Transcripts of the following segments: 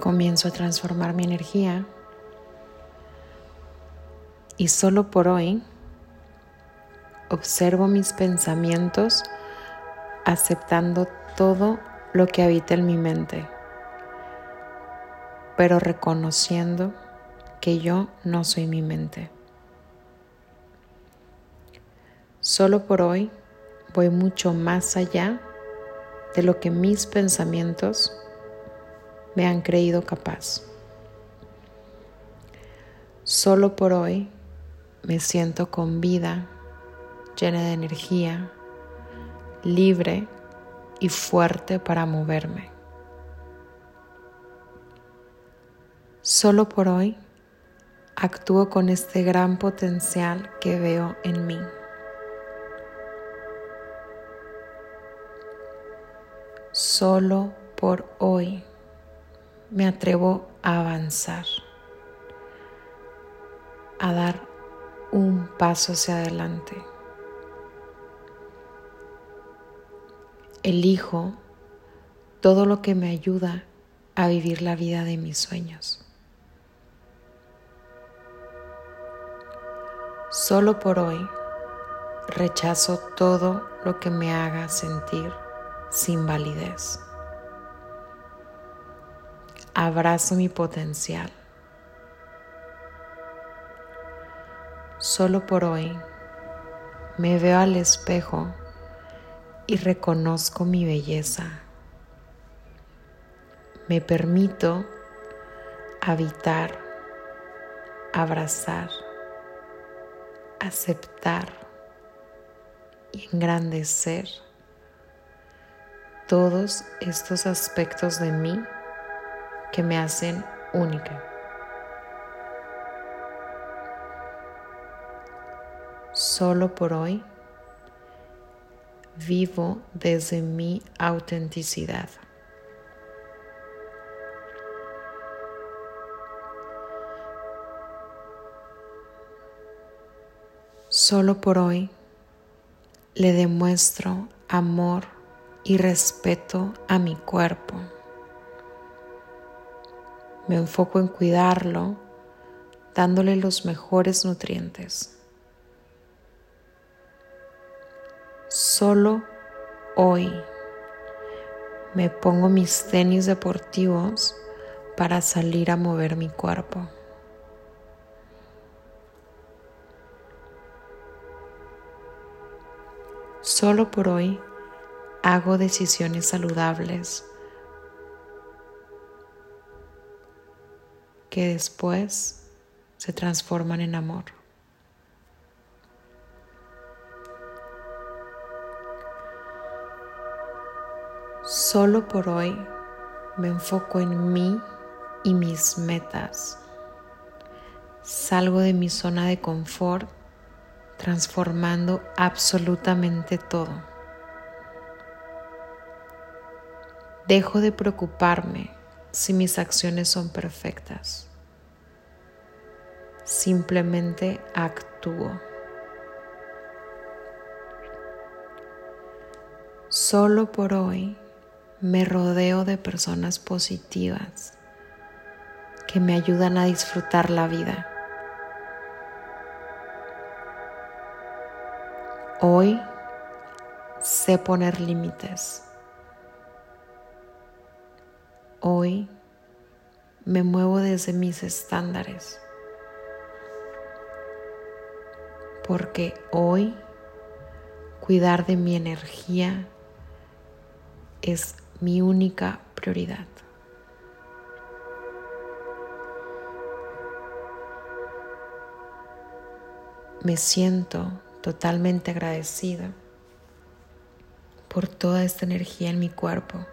comienzo a transformar mi energía y solo por hoy observo mis pensamientos aceptando todo lo que habita en mi mente, pero reconociendo que yo no soy mi mente. Solo por hoy voy mucho más allá de lo que mis pensamientos me han creído capaz. Solo por hoy me siento con vida, llena de energía, libre y fuerte para moverme. Solo por hoy actúo con este gran potencial que veo en mí. Solo por hoy me atrevo a avanzar, a dar un paso hacia adelante. Elijo todo lo que me ayuda a vivir la vida de mis sueños. Solo por hoy rechazo todo lo que me haga sentir sin validez abrazo mi potencial. Solo por hoy me veo al espejo y reconozco mi belleza. Me permito habitar, abrazar, aceptar y engrandecer todos estos aspectos de mí que me hacen única. Solo por hoy vivo desde mi autenticidad. Solo por hoy le demuestro amor y respeto a mi cuerpo. Me enfoco en cuidarlo, dándole los mejores nutrientes. Solo hoy me pongo mis tenis deportivos para salir a mover mi cuerpo. Solo por hoy hago decisiones saludables que después se transforman en amor. Solo por hoy me enfoco en mí y mis metas. Salgo de mi zona de confort transformando absolutamente todo. Dejo de preocuparme si mis acciones son perfectas. Simplemente actúo. Solo por hoy me rodeo de personas positivas que me ayudan a disfrutar la vida. Hoy sé poner límites. Hoy me muevo desde mis estándares. Porque hoy cuidar de mi energía es mi única prioridad. Me siento totalmente agradecida por toda esta energía en mi cuerpo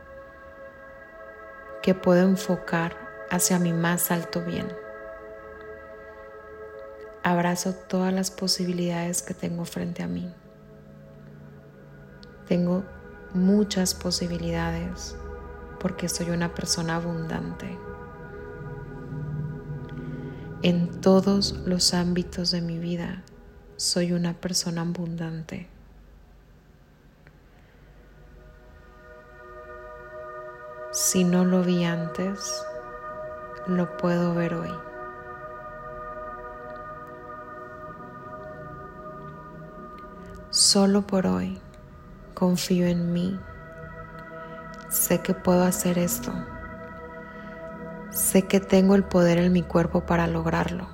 que puedo enfocar hacia mi más alto bien. Abrazo todas las posibilidades que tengo frente a mí. Tengo muchas posibilidades porque soy una persona abundante. En todos los ámbitos de mi vida soy una persona abundante. Si no lo vi antes, lo puedo ver hoy. Solo por hoy confío en mí. Sé que puedo hacer esto. Sé que tengo el poder en mi cuerpo para lograrlo.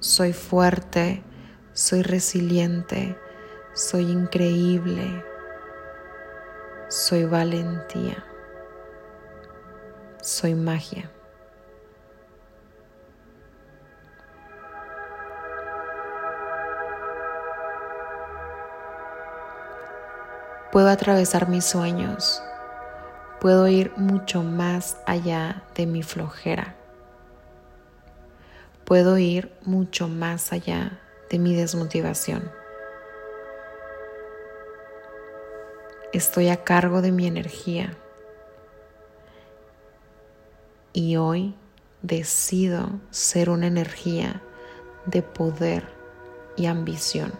Soy fuerte, soy resiliente, soy increíble, soy valentía, soy magia. Puedo atravesar mis sueños. Puedo ir mucho más allá de mi flojera. Puedo ir mucho más allá de mi desmotivación. Estoy a cargo de mi energía. Y hoy decido ser una energía de poder y ambición.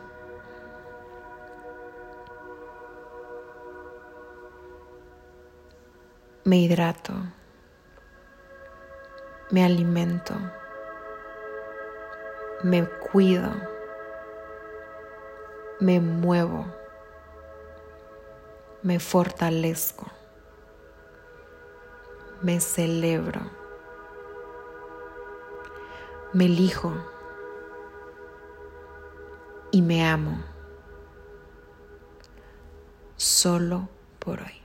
me hidrato, me alimento, me cuido, me muevo, me fortalezco, me celebro, me elijo. Y me amo. Solo por hoy.